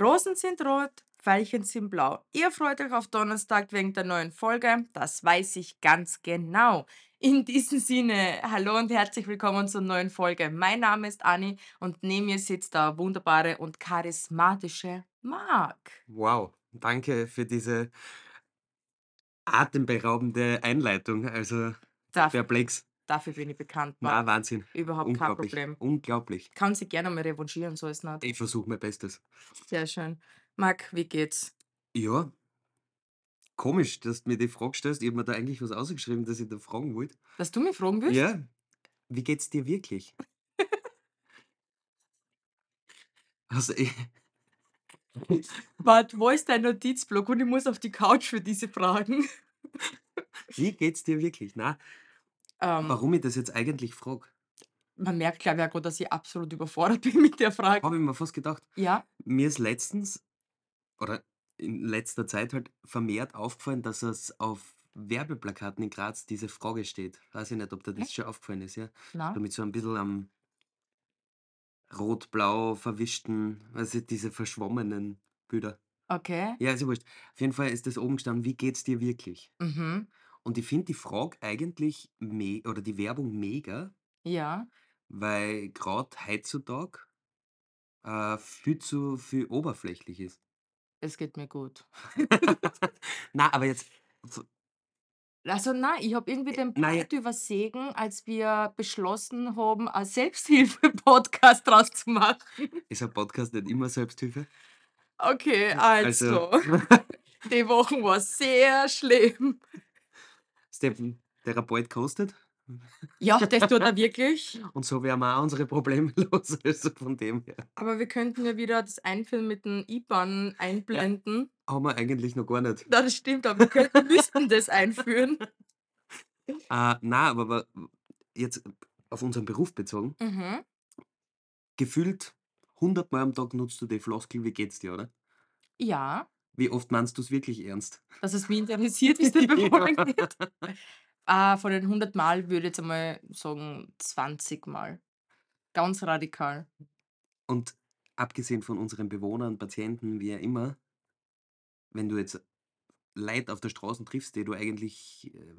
Rosen sind rot, Veilchen sind blau. Ihr freut euch auf Donnerstag wegen der neuen Folge. Das weiß ich ganz genau. In diesem Sinne, hallo und herzlich willkommen zur neuen Folge. Mein Name ist Anni und neben mir sitzt der wunderbare und charismatische Marc. Wow, danke für diese atemberaubende Einleitung. Also Darf, perplex. Dafür bin ich bekannt. Marc. Wahnsinn. Überhaupt kein Unglaublich. Problem. Unglaublich. Kann sich gerne mal revanchieren, so ist nicht. Ich versuche mein Bestes. Sehr schön. Marc, wie geht's? Ja. Komisch, dass du mir die Frage stellst. Ich habe mir da eigentlich was ausgeschrieben, dass ich da fragen wollte. Dass du mich fragen willst? Ja. Wie geht's dir wirklich? Also, ich, Warte, wo ist dein Notizblock? Und ich muss auf die Couch für diese Fragen. wie geht's dir wirklich? Na, Ähm, warum ich das jetzt eigentlich frage, man merkt, glaube ich, auch gerade, dass ich absolut überfordert bin mit der Frage. habe ich mir fast gedacht. Ja, Mir ist letztens oder in letzter Zeit halt vermehrt aufgefallen, dass es auf Werbeplakaten in Graz diese Frage steht. Weiß ich nicht, ob dir das schon aufgefallen ist, ja. na, So mit so ein bisschen am rot-blau verwischten, also diese verschwommenen Bilder. okay. Ja, ist ja wurscht. Auf jeden Fall ist das oben gestanden, wie geht's dir wirklich? Mhm. Und ich finde die Frage eigentlich me oder die Werbung mega, Ja, weil gerade heutzutage äh, viel zu viel oberflächlich ist. es geht mir gut. Na, aber jetzt, f- Also nein, ich habe irgendwie den na ja, Part übersehen, als wir beschlossen haben, einen Selbsthilfe-Podcast draus zu machen. ist ein Podcast nicht immer Selbsthilfe? Okay, Also, also, die Woche war sehr schlimm. Steffen, Therapeut kostet Ja, das tut er wirklich. und so werden wir auch unsere Probleme los. Also von dem her. Aber wir könnten ja wieder das Einführen mit dem IBAN Ja, einblenden. haben wir eigentlich noch gar nicht. Na, das stimmt, aber wir könnten, müssten das einführen. Äh, na, aber jetzt auf unseren Beruf bezogen, Mhm. gefühlt 100 Mal am Tag nutzt du die Floskel, wie geht's dir, oder? Ja, Wie oft meinst du es wirklich ernst? dass es mich interessiert, wie es befolgen Ja. wird. Ah, von den 100 Mal würde ich jetzt einmal sagen 20 Mal. Ganz radikal. Und abgesehen von unseren Bewohnern, Patienten, wie auch immer, wenn du jetzt Leute auf der Straße triffst, die du eigentlich äh,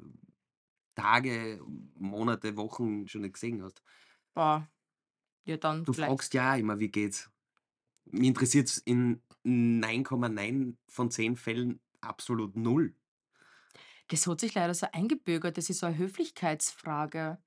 Tage, Monate, Wochen schon nicht gesehen hast, Boah, ja dann du gleich. fragst ja immer, wie geht's. Mich interessiert es in 9,9 von 10 Fällen absolut null. Das hat sich leider so eingebürgert. Das ist so eine Höflichkeitsfrage.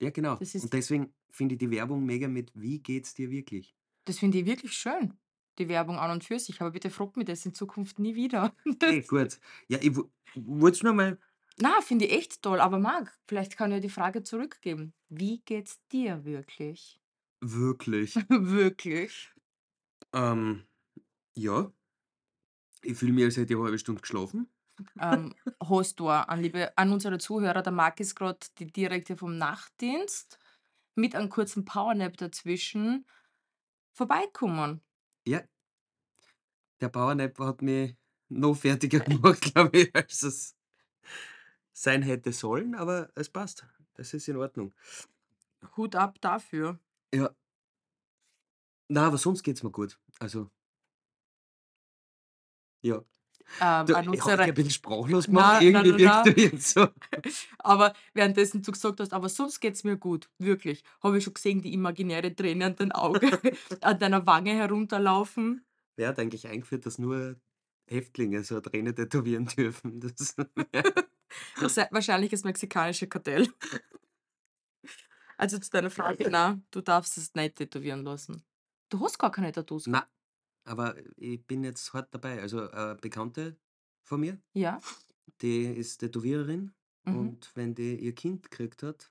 Ja, genau. Und deswegen finde ich die Werbung mega mit, wie geht's dir wirklich? das finde ich wirklich schön, die Werbung an und für sich. Aber bitte fragt mich das in Zukunft nie wieder. Okay, gut. Ja, ich wollte es nur mal. Na, finde ich echt toll. Aber Marc, vielleicht kann ich die Frage zurückgeben. Wie geht's dir wirklich? Wirklich. wirklich? Ähm, ja, ich fühle mich, als hätte ich eine halbe Stunde geschlafen. Ähm, hast du an, liebe, an unsere Zuhörer, der Marc ist gerade die direkte vom Nachtdienst mit einem kurzen Powernap dazwischen vorbeikommen. Ja, der Powernap hat mich noch fertiger gemacht, glaube ich, als es sein hätte sollen, aber es passt. Das ist in Ordnung. Hut ab dafür. Ja, na, aber sonst geht's mir gut. Also, ja. Ähm, Du, an ich habe dich unsere. ein bisschen sprachlos gemacht. Na, Irgendwie na. wirkst du jetzt so. Aber währenddessen du gesagt hast, aber sonst geht's mir gut. Wirklich. Habe ich schon gesehen, die imaginäre Träne an dein Auge, an deiner Wange herunterlaufen. Wer hat eigentlich eingeführt, dass nur Häftlinge so eine Träne tätowieren dürfen? Das, Das ist wahrscheinlich das mexikanische Kartell. Also zu deiner Frage, na, du darfst es nicht tätowieren lassen. Du hast gar keine Tattoos. na, aber ich bin jetzt hart dabei. Also, eine Bekannte von mir, Ja. die ist Tätowiererin Mhm. und wenn die ihr Kind gekriegt hat,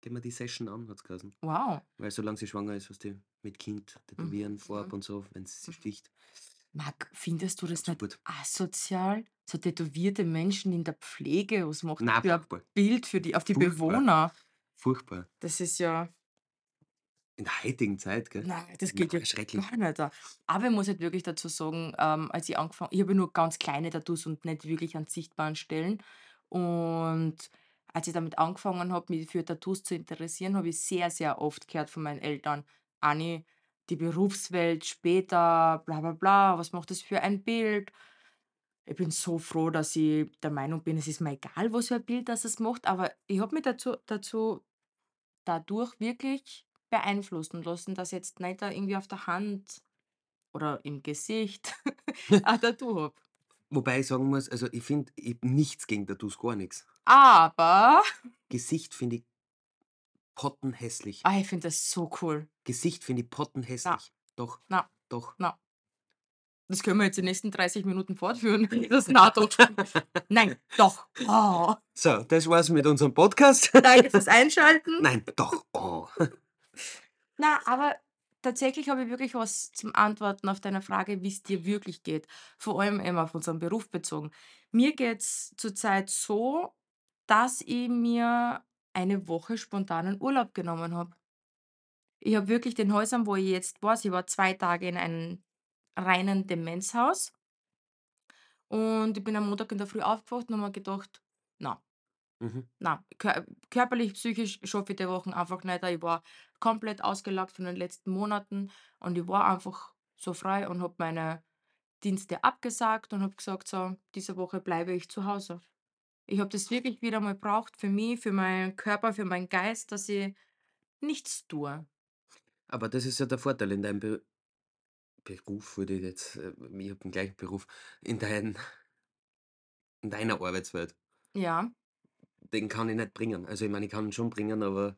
gehen wir die Session an, hat es geheißen. Wow. Weil solange sie schwanger ist, was die mit Kind tätowieren, Farb Mhm. und so, wenn sie sticht. Marc, findest du das nicht Absolut. asozial? So tätowierte Menschen in der Pflege, was macht das Na, für ein furchtbar. Bild für die, auf die Furchtbar. Bewohner? Furchtbar. Das ist ja, In der heutigen Zeit, gell? nein, das geht ja schrecklich. gar nicht. Aber ich muss halt wirklich dazu sagen, ähm, als ich angefangen ich habe nur ganz kleine Tattoos und nicht wirklich an sichtbaren Stellen. Und als ich damit angefangen habe, mich für Tattoos zu interessieren, habe ich sehr, sehr oft gehört von meinen Eltern, Anni, die Berufswelt später, bla bla bla, was macht das für ein Bild? Ich bin so froh, dass ich der Meinung bin, es ist mir egal, was für ein Bild das es macht, aber ich habe mich dazu dazu dadurch wirklich beeinflussen lassen, dass ich jetzt nicht da irgendwie auf der Hand oder im Gesicht ein Tattoo habe. Wobei ich sagen muss, also ich finde, ich nichts gegen Tattoos, gar nichts. Aber Gesicht finde ich pottenhässlich. ah, ich finde das so cool. Gesicht finde ich pottenhässlich. Doch, Na, doch. na. Das können wir jetzt die nächsten 30 Minuten fortführen. Das na doch. Nein, doch. Oh. So, das war's mit unserem Podcast. Danke fürs Einschalten. Nein, doch. Oh. Na, aber tatsächlich habe ich wirklich was zum Antworten auf deine Frage, wie es dir wirklich geht. Vor allem eben auf unseren Beruf bezogen. Mir geht's zurzeit so, dass ich mir eine Woche spontanen Urlaub genommen habe. Ich habe wirklich den Häusern, wo ich jetzt war, ich war 2 Tage in einem reinen Demenzhaus und ich bin am Montag in der Früh aufgewacht und habe mir gedacht: „Na, Mhm. na, kör körperlich, psychisch schaffe ich die Wochen einfach nicht. Ich war komplett ausgelaugt von den letzten Monaten und ich war einfach so frei und habe meine Dienste abgesagt und habe gesagt: „So, diese Woche bleibe ich zu Hause.“ Ich habe das wirklich wieder mal braucht für mich, für meinen Körper, für meinen Geist, dass ich nichts tue. Aber das ist ja der Vorteil in deinem Be Beruf, würde ich jetzt, äh, ich habe den gleichen Beruf, in dein in deiner Arbeitswelt. Ja, Den kann ich nicht bringen. Also ich meine, ich kann ihn schon bringen, aber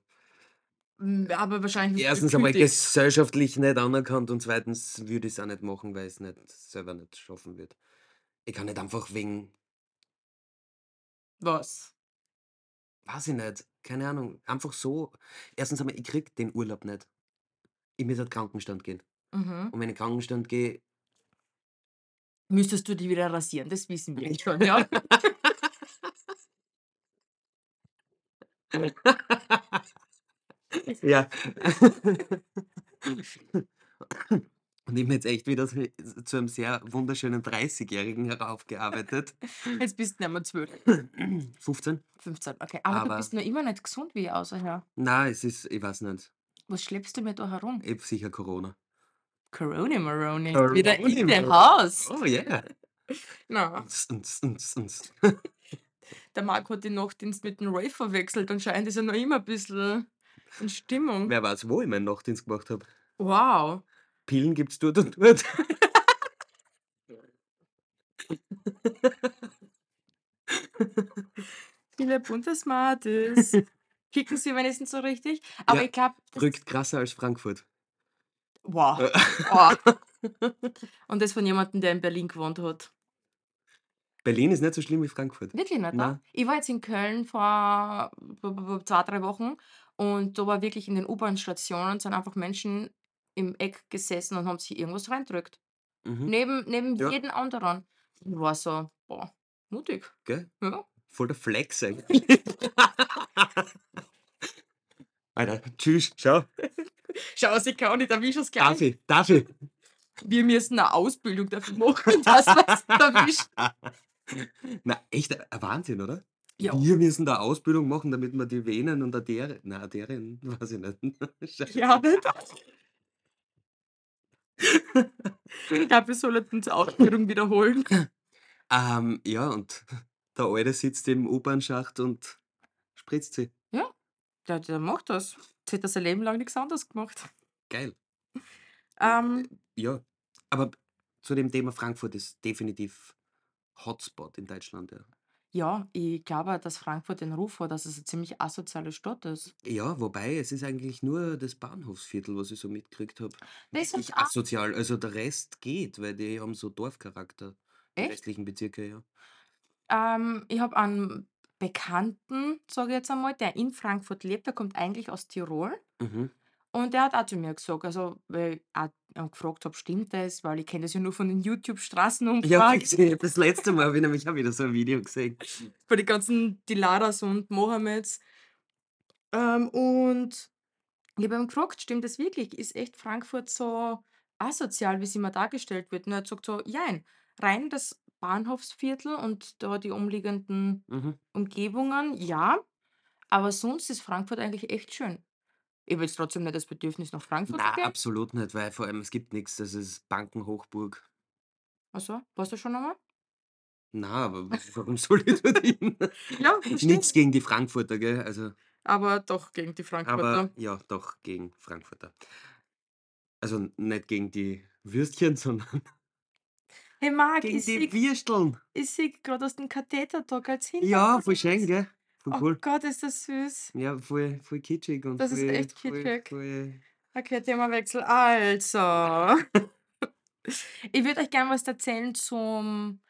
hm, aber wahrscheinlich nicht erstens einmal gesellschaftlich nicht anerkannt und zweitens würde ich's auch nicht machen, weil ich's nicht selber nicht schaffen würde. Ich kann nicht einfach wegen Was? weiß ich nicht, keine Ahnung, einfach so erstens einmal, ich kriege den Urlaub nicht. Ich muss auf Krankenstand gehen. Mhm. Und wenn ich Krankenstand gehe Müsstest du die wieder rasieren, das wissen wir schon, ja. Ja. Und ich bin jetzt echt wieder zu einem sehr wunderschönen 30-Jährigen heraufgearbeitet. Jetzt bist du nicht mehr 12, 15? 15, okay. Aber du Aber bist noch immer nicht gesund wie außerher. na, es ist ich weiß nicht. Was schleppst du mir da herum? Ich habe sicher Corona. Corona Maroni, wieder in dem. Haus. Oh yeah. Na, uns. der Marco hat den Nachtdienst mit dem Rave verwechselt. Anscheinend ist er noch immer ein bisschen in Stimmung. Wer weiß, wo ich meinen Nachtdienst gemacht habe. Wow. Pillen gibt's dort und dort. Viele bunte Smarties. Kicken sie wenigstens so richtig. Aber Ja, ich glaube, rückt krasser als Frankfurt. wow. Äh. wow. Und das von jemandem, der in Berlin gewohnt hat. Berlin ist nicht so schlimm wie Frankfurt. Wirklich nicht, ne? Na, Ich war jetzt in Köln vor 2, 3 Wochen und da war wirklich in den U-Bahn-Stationen sind einfach Menschen im Eck gesessen und haben sich irgendwas reindrückt. mhm, Neben neben ja, jeden anderen. Ich war so: „Boah, mutig.“ gell? Ja. Voll der Flex eigentlich. Alter, tschüss, schau. Schau, sie kann nicht, erwische es gleich. Darf ich? Darf ich? Wir müssen 'ne Ausbildung dafür machen, dass wir's erwischt. Na, echt ein Wahnsinn, oder? Ja. Wir müssen da Ausbildung machen, damit wir die Venen und Arterien na, Arterien, weiß ich nicht. Ja, nicht? Ich glaube, wir sollten die Ausbildung wiederholen. Ähm, ja, und der Alte sitzt im U-Bahn-Schacht und spritzt sie. Ja, der der macht das. Jetzt hat er sein Leben lang nix anderes gemacht. Geil. Ähm, Ja, aber zu dem Thema Frankfurt ist definitiv Hotspot in Deutschland, ja. ja, ich glaube, dass Frankfurt den Ruf hat, dass es 'ne ziemlich asoziale Stadt ist. Ja, wobei es ist eigentlich nur das Bahnhofsviertel, was ich so mitgekriegt habe, Das auch asozial. Also der Rest geht, weil die haben so Dorfcharakter, die echt? restlichen Bezirke, ja. Ähm, ich habe einen Bekannten, sage ich jetzt einmal, der in Frankfurt lebt, der kommt eigentlich aus Tirol Mhm. Und der hat auch zu mir gesagt, also, weil ich auch ihn gefragt habe: „Stimmt das?“ Weil ich kenne das ja nur von den Ja, YouTube-Straßenumfragen gesehen. Das letzte Mal habe ich nämlich auch wieder so ein Video gesehen. von den ganzen Dilaras und Mohammeds. Ähm, und ich habe ihn gefragt: „Stimmt das wirklich? Ist echt Frankfurt so asozial, wie's immer dargestellt wird?“ Und er hat gesagt so: „Jein, rein das Bahnhofsviertel und da die umliegenden Mhm. Umgebungen, ja, aber sonst ist Frankfurt eigentlich echt schön.“ Ich habe jetzt trotzdem nicht das Bedürfnis, nach Frankfurt Na, gehen. absolut nicht, weil vor allem es gibt nix, das ist Bankenhochburg. Ach so, warst du schon einmal? Na, aber warum soll ich dorthin? Ja, verstehe. Nix gegen die Frankfurter, gell? Also Aber doch gegen die aber Frankfurter. ja, doch gegen Frankfurter. Also, nicht gegen die Würstchen, sondern Hey Marc, gegen ich die sehe Würsteln. ich sehe grad hast 'n Katheter da als Ja, voll schön, gell? Voll Oh cool. Gott, ist das süß. Ja, voll voll kitschig und Das ist voll echt voll kitschig. voll Okay, Themawechsel. Also, ich würde euch gern was erzählen zum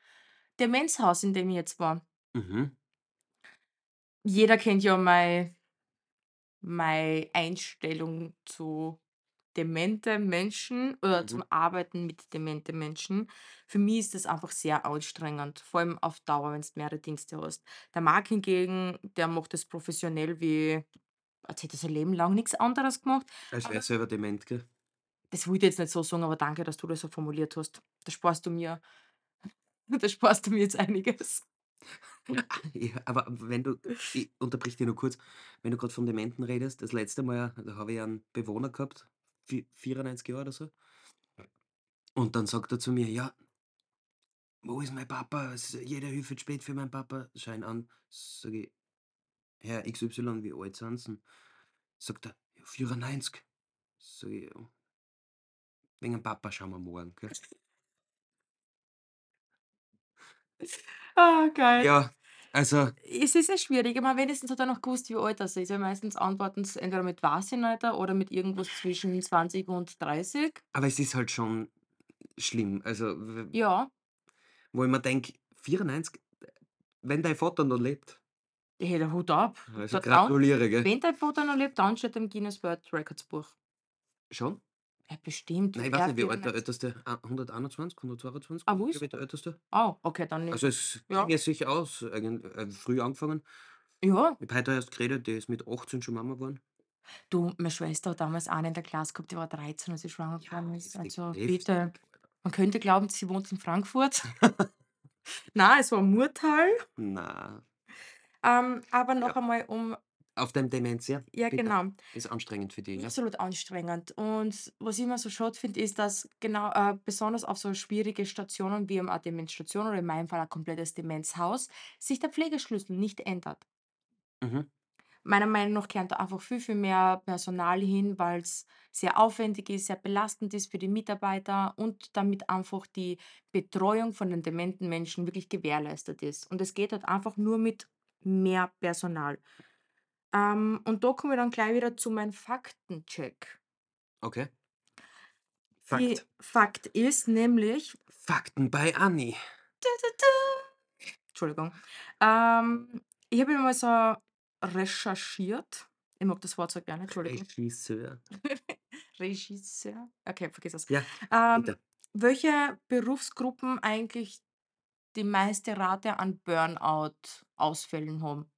Demenzhaus, in dem ich jetzt war. Mhm. Jeder kennt ja mei meine Einstellung zu demente Menschen oder zum Mhm. Arbeiten mit demente Menschen. Für mich ist das einfach sehr anstrengend, vor allem auf Dauer, wenn's mehrere Dienste hast. Der Marc hingegen, der macht das professionell wie als hätte er sein Leben lang nix anderes gemacht. Als wäre er selber dement, gell? Das wollte ich jetzt nicht so sagen, aber danke, dass du das so formuliert hast. Da sparst du mir da sparst du mir jetzt einiges. Ja, aber wenn du ich unterbrich dich nur kurz. Wenn du grad von Dementen redest, das letzte Mal, da habe ich einen Bewohner gehabt, 94 Jahre oder so. Und dann sagt er zu mir: „Ja“ „Wo ist mein Papa? Es jede Hilfe spät für meinen Papa.“ Schaue ihn an, sage ich: „Herr XY, wie alt sind Sie denn?“ Sagt er: „Ja, 94.“ Sage ich: „Ja“ „Wegen dem Papa schauen wir morgen, gell?“ Ah, geil. Ja, also Es ist ja schwierig. Ich meine, wenigstens hat er noch gewusst, wie alt das ist, weil meistens antworten sie entweder mit „Weiß ich nicht“ oder mit irgendwas zwischen 20 und 30. Aber es ist halt schon schlimm. Also, Ja. wo ich mir denke: „94, wenn dein Vater noch lebt“ Hey, der Hut ab. Also, gratuliere, gell? wenn dein Vater noch lebt, dann steht er im Guinness World Records Buch. Schon? Ja, bestimmt. Nein, ich weiß nicht, wie alt der 94. Älteste a 121, 122 Ah, ist, was? glaube ich, der Älteste. Ah, okay, dann nicht. Also, es Ja. ginge sich aus, eigen äh, früh angefangen. Ja. Ich habe heute erst geredet, die ist mit 18 schon Mama geworden. Du, meine Schwester hat damals eine in der Klasse gehabt, die war 13, als sie schwanger Ja, geworden ist. Also, bitte. Man könnte glauben, sie wohnt in Frankfurt. Na, es war Murtal. Na. Ähm, aber noch Ja. einmal um Auf deinem Demenz, ja? Ja, Bitte. genau. Ist anstrengend für dich, ja? Absolut anstrengend. Und was ich immer so schade finde, ist, dass genau, äh, besonders auf so schwierige Stationen wie a Demenzstation oder in meinem Fall ein komplettes Demenzhaus, sich der Pflegeschlüssel nicht ändert. Mhm. Meiner Meinung nach gehört da einfach viel, viel mehr Personal hin, weil's sehr aufwendig ist, sehr belastend ist für die Mitarbeiter und damit einfach die Betreuung von den dementen Menschen wirklich gewährleistet ist. Und es geht halt einfach nur mit mehr Personal. Ähm, und da komme ich dann gleich wieder zu meinem Faktencheck. Okay. Die Fakt. Fakt ist nämlich Fakten bei Anni. Entschuldigung. Ähm, ich habe mir mal so recherchiert. Ich mag das Wort so gerne, Entschuldigung. Regisseur. Regisseur? Okay, vergiss es. Ja, Ähm, welche Berufsgruppen eigentlich die meiste Rate an Burnout-Ausfällen haben?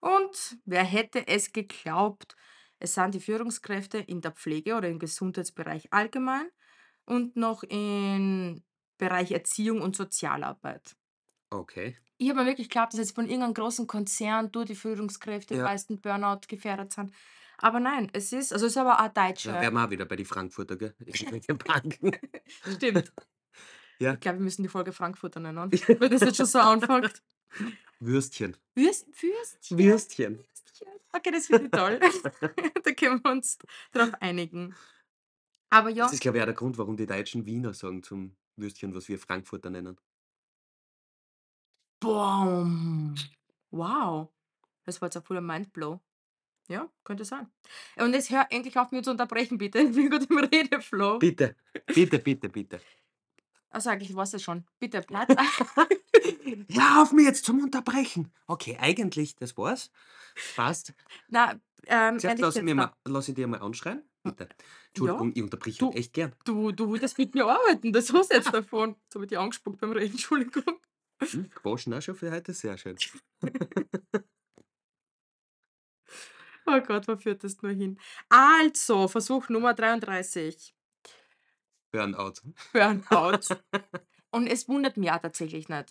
Und wer hätte es geglaubt? Es sind die Führungskräfte in der Pflege oder im Gesundheitsbereich allgemein und noch in Bereich Erziehung und Sozialarbeit. Okay. Ich habe mir wirklich geglaubt, dass jetzt von irgendeinem großen Konzern nur die Führungskräfte Ja. meisten Burnout gefährdet sind. Aber nein, es ist also, es ist aber auch Da deutsche wären wir auch wieder bei die Frankfurter, gell? Irgendwelche Banken. Stimmt. Ja. Ich glaube, wir müssen die Folge Frankfurter nennen, weil das jetzt schon so anfängt. Würstchen. Würst Würstchen. Würstchen. Würstchen. Okay, das finde ich toll. Da können wir uns drauf einigen. Aber ja, Das ist, glaube ich, auch der Grund, warum die Deutschen Wiener sagen zum Würstchen, was wir Frankfurter nennen. Bom. Wow. Das war jetzt ein voller Mindblow. Ja, könnte sein. Und jetzt hör endlich auf, mich zu unterbrechen, bitte. Ich bin grad im Redeflow. Bitte, bitte, bitte, bitte. Also, eigentlich war's das schon. Bitte bleib Hör auf, mich jetzt zum Unterbrechen. Okay, eigentlich, das war's. Passt. Na, ähm, Zuerst lass ich, mir mal, lass ich dir mal anschreien. Bitte. Ja. Entschuldigung, ich unterbrich Du halt echt gern. du du wolltest mit mir arbeiten, das hast du jetzt davon. Jetzt habe ich dich angespuckt beim Reden, Entschuldigung. Hm, gewaschen auch schon für heute, sehr schön. Oh Gott, wo führt das nur hin? Also, Versuch Nummer 33. Burnout. Burnout. Und es wundert mich auch tatsächlich nicht,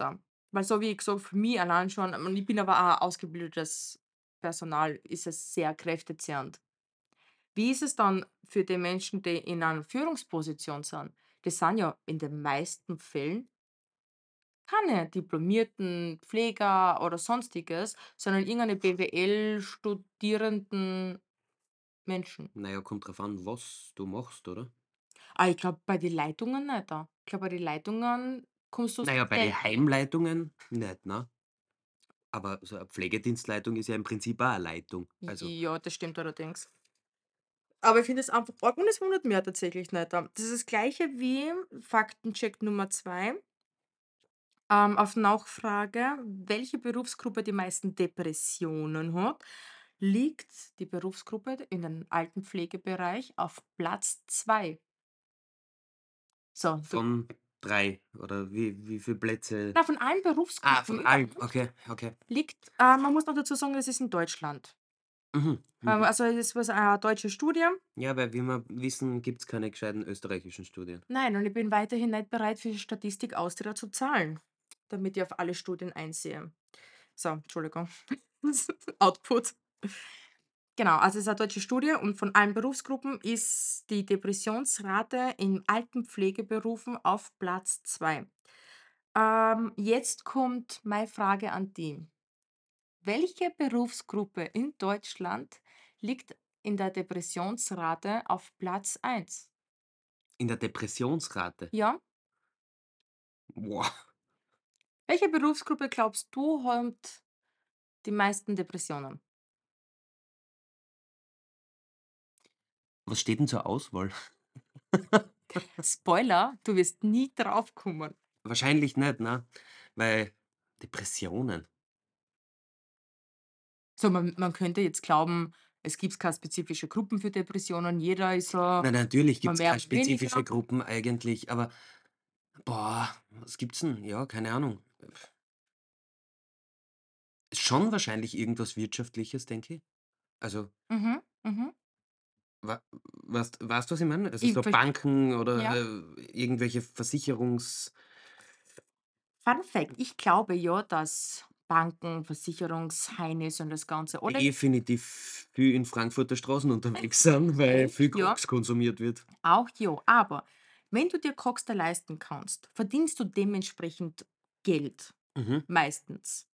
weil so wie gesagt, für mich allein schon und ich bin aber auch ausgebildetes Personal, ist es sehr kräftezehrend. Wie ist es dann für die Menschen, die in einer Führungsposition sind? Die sind ja in den meisten Fällen keine diplomierten Pfleger oder Sonstiges, sondern irgendeine BWL-studierenden Menschen. Na ja, kommt drauf an, was du machst, oder? Ah, ich glaube, bei den Leitungen nicht da. Ich glaube, bei den Leitungen kommst du Na ja, bei den. Heimleitungen nicht, ne? Aber so 'ne Pflegedienstleitung ist ja im Prinzip auch 'ne Leitung. Also, Ja, das stimmt allerdings. Aber ich finde es einfach arg und es wundert mich tatsächlich nicht. ähm. Das ist das Gleiche wie Faktencheck Nummer 2. ähm, auf Nachfrage, welche Berufsgruppe die meisten Depressionen hat, liegt die Berufsgruppe in den Altenpflegebereich auf Platz 2. So, von 3 oder wie wie viele Plätze na, von allen ah, Berufsgruppen von allen, okay, okay. liegt äh, man muss noch dazu sagen, das ist in Deutschland. Mhm, Ähm, mhm. also, das war eine deutsche Studie. Ja, weil wie wir wissen, gibt's keine gescheiten österreichischen Studien. Nein, und ich bin weiterhin nicht bereit, für die Statistik Austria zu zahlen, damit ich auf alle Studien einsehe. So, Entschuldigung. Output. Genau, also es ist eine deutsche Studie und von allen Berufsgruppen ist die Depressionsrate in Altenpflegeberufen auf Platz 2. Ähm, jetzt kommt meine Frage an die. Welche Berufsgruppe in Deutschland liegt in der Depressionsrate auf Platz 1? In der Depressionsrate, Ja? boah, Welche Berufsgruppe glaubst du, hat die meisten Depressionen? Was steht denn zur Auswahl? Spoiler, du wirst nie draufkommen. Wahrscheinlich nicht, ne? Weil Depressionen. So, man man könnte jetzt glauben, es gibt keine spezifische Gruppen für Depressionen. Jeder ist so Na, natürlich gibt's mehr, keine spezifische weniger. Gruppen eigentlich, aber boah, was gibt's denn? Ja, keine Ahnung. Schon wahrscheinlich irgendwas Wirtschaftliches, denke ich. Also, Mhm, mhm. Wa weißt du, was ich meine? Also, Ich so Banken oder, ja. äh, irgendwelche Versicherungs Fun Fact: Ich glaube ja, dass Banken, Versicherungsheinis und das Ganze alle definitiv viel in Frankfurter Straßen unterwegs sind, weil viel echt, ja, Koks konsumiert wird. auch ja. Aber wenn du dir Koks da leisten kannst, verdienst du dementsprechend Geld, Mhm. meistens.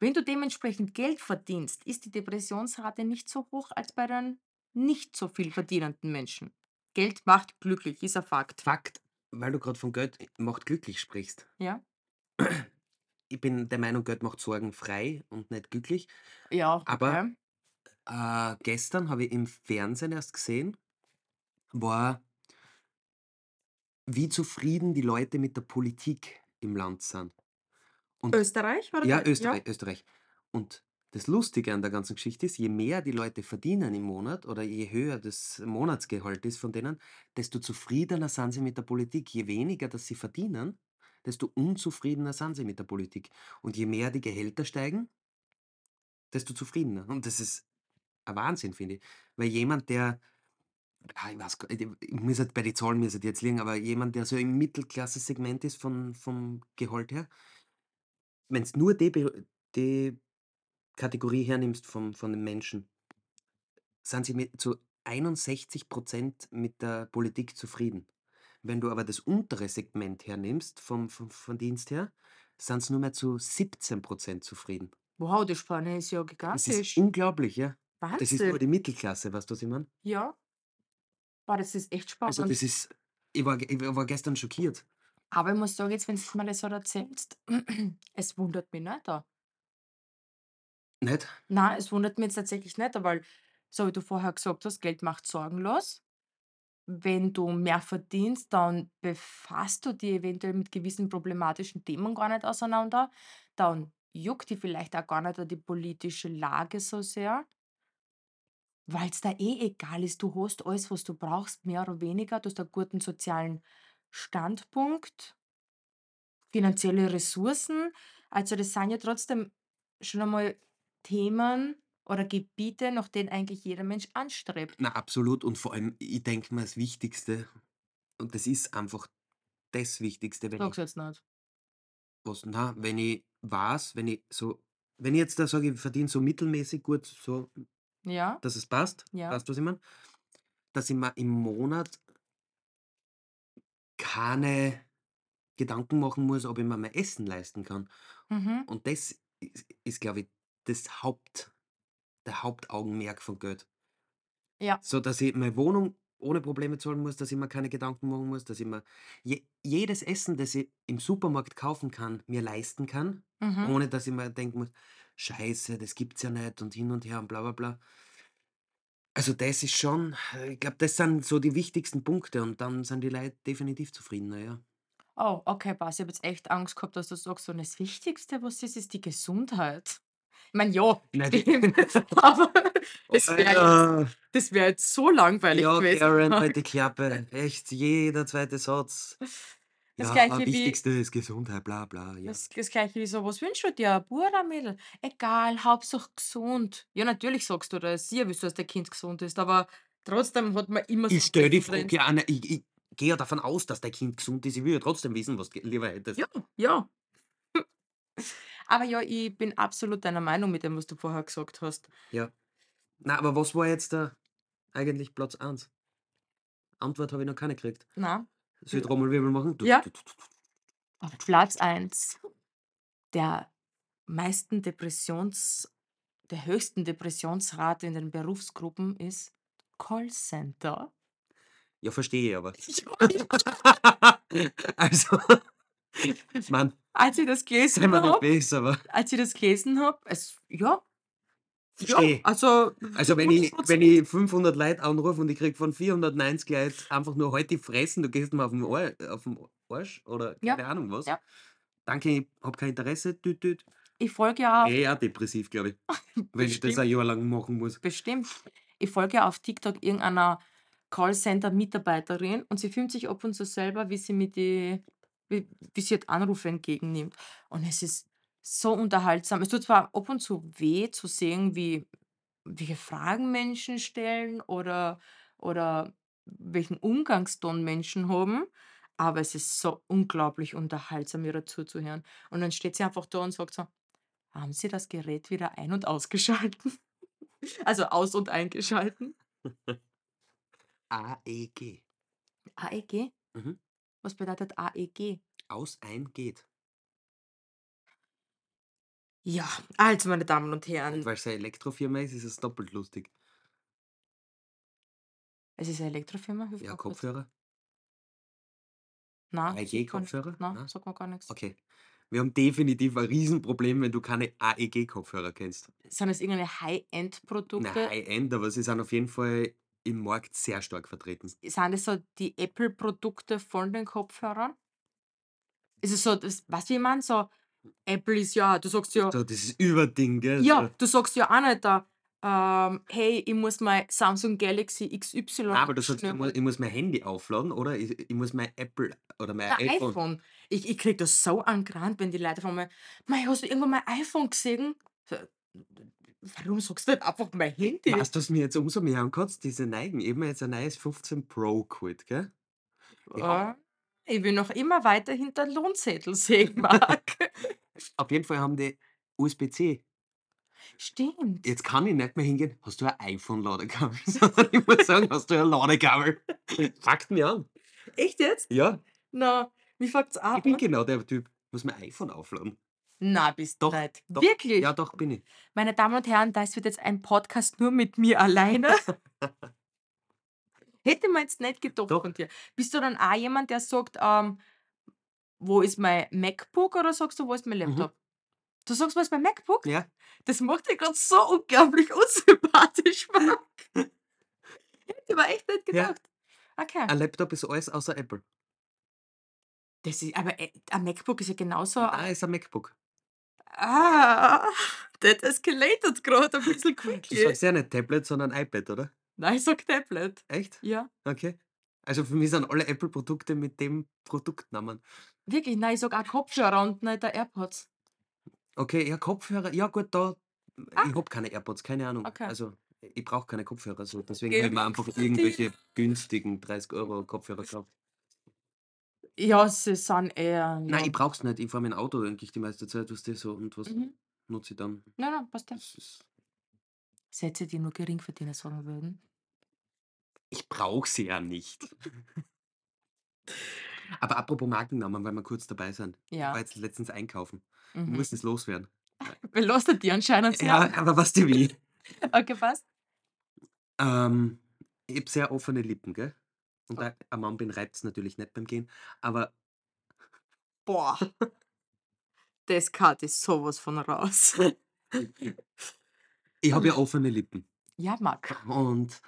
Wenn du dementsprechend Geld verdienst, ist die Depressionsrate nicht so hoch als bei den nicht so viel verdienenden Menschen. Geld macht glücklich, ist ein Fakt. Fakt, weil du grad von Geld macht glücklich sprichst. Ja? Ich bin der Meinung, Geld macht Sorgen frei und nicht glücklich. Ja, Aber, äh, gestern habe ich im Fernsehen erst gesehen, war, wie zufrieden die Leute mit der Politik im Land sind. Und Österreich oder ja, Deu ja? Österreich Österreich. Und das Lustige an der ganzen Geschichte ist, je mehr die Leute verdienen im Monat oder je höher das Monatsgehalt ist von denen, desto zufriedener sind sie mit der Politik. Je weniger, dass sie verdienen, desto unzufriedener sind sie mit der Politik. Und je mehr die Gehälter steigen, desto zufriedener. Und das ist ein Wahnsinn, finde ich. Weil jemand, der ah, ich weiß gar nicht, ich muss halt bei den Zahlen ich jetzt liegen, aber jemand, der so im Mittelklasse-Segment ist von vom Gehalt her, wenn du nur die die Kategorie hernimmst vom von den Menschen, sind sie mit zu 61% mit der Politik zufrieden. Wenn du aber das untere Segment hernimmst vom vom Verdienst her, sind sie nur mehr zu 17% zufrieden. Wow, die Spanne ist ja Das ist gigantisch. unglaublich, ja. Das ist nur Wahnsinn. die Mittelklasse, weißt du, was ich meine? Ja. Boah, das ist echt Also, spannend. das ist ich war ich war gestern schockiert. Aber ich muss sagen, jetzt, wenn du's mir das so erzählst, es wundert mich nicht da. Nicht? Nein, es wundert mich jetzt tatsächlich nicht, weil, so wie du vorher gesagt hast, Geld macht sorgenlos. Wenn du mehr verdienst, dann befasst du dich eventuell mit gewissen problematischen Themen gar nicht auseinander. Dann juckt dich vielleicht auch gar nicht die politische Lage so sehr, weil es da eh egal ist. Du hast alles, was du brauchst, mehr oder weniger. Du hast einen guten sozialen Standpunkt, finanzielle Ressourcen. Also das sind ja trotzdem schon einmal Themen oder Gebiete, nach denen eigentlich jeder Mensch anstrebt. Na, absolut und vor allem, ich denke mir das Wichtigste und das ist einfach das Wichtigste, wenn ich Sag's jetzt nicht. was na, wenn ich weiß, wenn ich so wenn ich jetzt da sage, ich verdiene so mittelmäßig gut, so, Ja, dass es passt, ja. weißt du, was ich meine? dass ich mir im Monat keine Gedanken machen muss, ob ich mir mein Essen leisten kann. Mhm. Und das ist ist, glaube ich, das Haupt der Hauptaugenmerk von Geld. Ja. So, dass ich meine Wohnung ohne Probleme zahlen muss, dass ich mir keine Gedanken machen muss, dass ich mir je jedes Essen, das ich im Supermarkt kaufen kann, mir leisten kann, Mhm. ohne dass ich mir denken muss: „Scheiße, das gibt's ja nicht“ und hin und her und bla bla bla. Also, das ist schon ich glaube, das sind so die wichtigsten Punkte und dann sind die Leute definitiv zufriedener, ja. Oh, okay, passt. Ich habe jetzt echt Angst gehabt, dass du sagst, so: „Das Wichtigste, was ist, ist die Gesundheit.“ Ich meine, ja, aber das wäre jetzt wäre jetzt so langweilig ja, gewesen. Karen, halt die Klappe. Echt, jeder zweite Satz. Das Ja, Gleiche ah, wie Wichtigste ist Gesundheit, bla bla, ja. das das Gleiche wie so: „Was wünschst du dir? Mädel?“ „Egal, Hauptsache gesund.“ Ja, natürlich sagst du das. Sicher willst du, dass dein Kind gesund ist, aber trotzdem hat man immer so Ich stelle die Frage Präferenz. ja an, ich ich gehe ja davon aus, dass dein Kind gesund ist. Ich will ja trotzdem wissen, was du lieber hättest. Ja, ja. Aber ja, ich bin absolut deiner Meinung mit dem, was du vorher gesagt hast. Ja. Na, aber was war jetzt da eigentlich Platz eins? Antwort habe ich noch keine gekriegt. Na, Soll ich Trommelwirbel machen? Du, Ja. du, du, auf Platz eins der meisten Depressions der höchsten Depressionsrate in den Berufsgruppen ist Callcenter. Ja, verstehe ich aber. Also, Mann, als ich das gelesen habe als ich das gelesen habe, es ja, ja, also Also, wenn ich 100 wenn ich 500 Leute anrufe und ich kriege von 490 Leuten einfach nur: „Halt die Fressen, du gehst mir auf den Ar auf 'n Arsch“ oder Ja, keine Ahnung was. ja. „Danke, ich habe kein Interesse, tüt tüt.“ Ich folge ja auch depressiv, glaube ich, wenn ich das ein Jahr lang machen muss. Bestimmt. Ich folge ja auf TikTok irgendeiner Callcenter-Mitarbeiterin und sie filmt sich ab und zu selber, wie sie mit die wie sie halt Anrufe entgegennimmt. Und es ist so unterhaltsam. Es tut zwar ab und zu weh zu sehen, wie welche Fragen Menschen stellen oder oder welchen Umgangston Menschen haben, aber es ist so unglaublich unterhaltsam, ihr zuzuhören. Und dann steht sie einfach da und sagt so: „Haben Sie das Gerät wieder ein und ausgeschalten?“ Also, aus und eingeschalten. AEG. AEG? Mhm. Was bedeutet AEG? Aus, ein, geht. Ja, also, meine Damen und Und Herren, weil's eine Elektrofirma ist, ist es doppelt lustig. es ist eine Elektrofirma? Hilf Ja. Kopfhörer? Na, AEG sagt mir nix. Kopfhörer? Na, Na? sagt mir gar nix. Okay. Wir haben definitiv ein Riesenproblem, wenn du keine AEG-Kopfhörer kennst. Sind das irgendeine High-End-Produkte? High-End, aber sie sind auf jeden Fall im Markt sehr stark vertreten. Sind das so die Apple-Produkte von den Kopfhörern? Ist es so das wie ich meine? So, Apple ist ja du sagst ja So dieses Überding, gell? ja, du sagst ja auch nicht da, ähm: „Hey, ich muss mein Samsung Galaxy XY Nein, aber du sagst, ich muss, abschnüren.“ ich muss mein Handy aufladen, oder? Ich, ich muss mein Apple oder mein Ein iPhone. iPhone. Ich ich kriege das so angerannt, wenn die Leute von mir: „Mei, hast du irgendwann mein iPhone gesehen?“ So, warum sagst du nicht einfach mein Handy? Weißt du, was mir jetzt umso mehr ankotzt? Diese Neigen. Eben jetzt ein neues 15 Pro geholt, gell? Ja. Ich will noch immer weiter hinter Lohnzettel sehen, Marc. Auf jeden Fall haben die USB-C. Stimmt. Jetzt kann ich nicht mehr hingehen: „Hast du ein iPhone-Ladekabel?“ Sondern ich muss sagen: „Hast du ein Ladekabel?“ Fuckt mich an. Echt jetzt? Ja, Na, wie fängt's ich an? bin genau der Typ. Muss mein iPhone aufladen. Na, bist Doch, nicht. doch. Wirklich? Ja, doch, bin ich. Meine Damen und Herren, das wird jetzt ein Podcast nur mit mir alleine. Hätte man jetzt nicht gedacht Doch. von dir. Bist du dann auch jemand, der sagt, ähm: „Wo ist mein MacBook?“ oder sagst du: „Wo ist mein Mhm. Laptop?“ Du sagst: „Wo ist mein MacBook?“ Ja. Das macht dich grad so unglaublich unsympathisch, Marc. Hätte ich mir echt nicht Ja. gedacht. Okay. Ein Laptop ist alles außer Apple. Das ist aber, äh, ein MacBook ist ja genauso Nein, ist ein MacBook. Ah, that escalated grad ein bisschen Du quickly. sagst ja nicht Tablet, sondern iPad, oder? Nein, ich sage Tablet. Echt? Ja, Okay. Also für mich sind alle Apple-Produkte mit dem Produktnamen. wirklich. Nein, ich sage auch Kopfhörer und nicht der AirPods. Okay, ja, Kopfhörer, ja gut, da Ah. ich habe keine AirPods, keine Ahnung. Okay. Also, ich brauche keine Kopfhörer so, deswegen habe ich mir einfach irgendwelche günstigen 30 € Kopfhörer gekauft. Ja, sie sind eher Nein, ja. ich brauche es nicht. Ich fahre dem Auto eigentlich die meiste Zeit, weißt du, so und was Mhm. nutze ich dann? Nein, nein, passt ja. Das Sätze, die nur Geringverdiener sagen würden. Ich brauche sie ja nicht. Aber apropos Markennamen, weil wir kurz dabei sind. Ich war Ja. jetzt letztens einkaufen. Ich Mhm. muss das loswerden. Belastet die anscheinend sehr. Ja, aber weißt du wie? Okay, passt. Ähm, ich habe sehr offene Lippen, gell? Und da ein Mann bin, reibt's natürlich nicht beim Gehen, aber Boah. Das Cut ist sowas von raus. ich habe ja offene Lippen. Ja, Marc. Und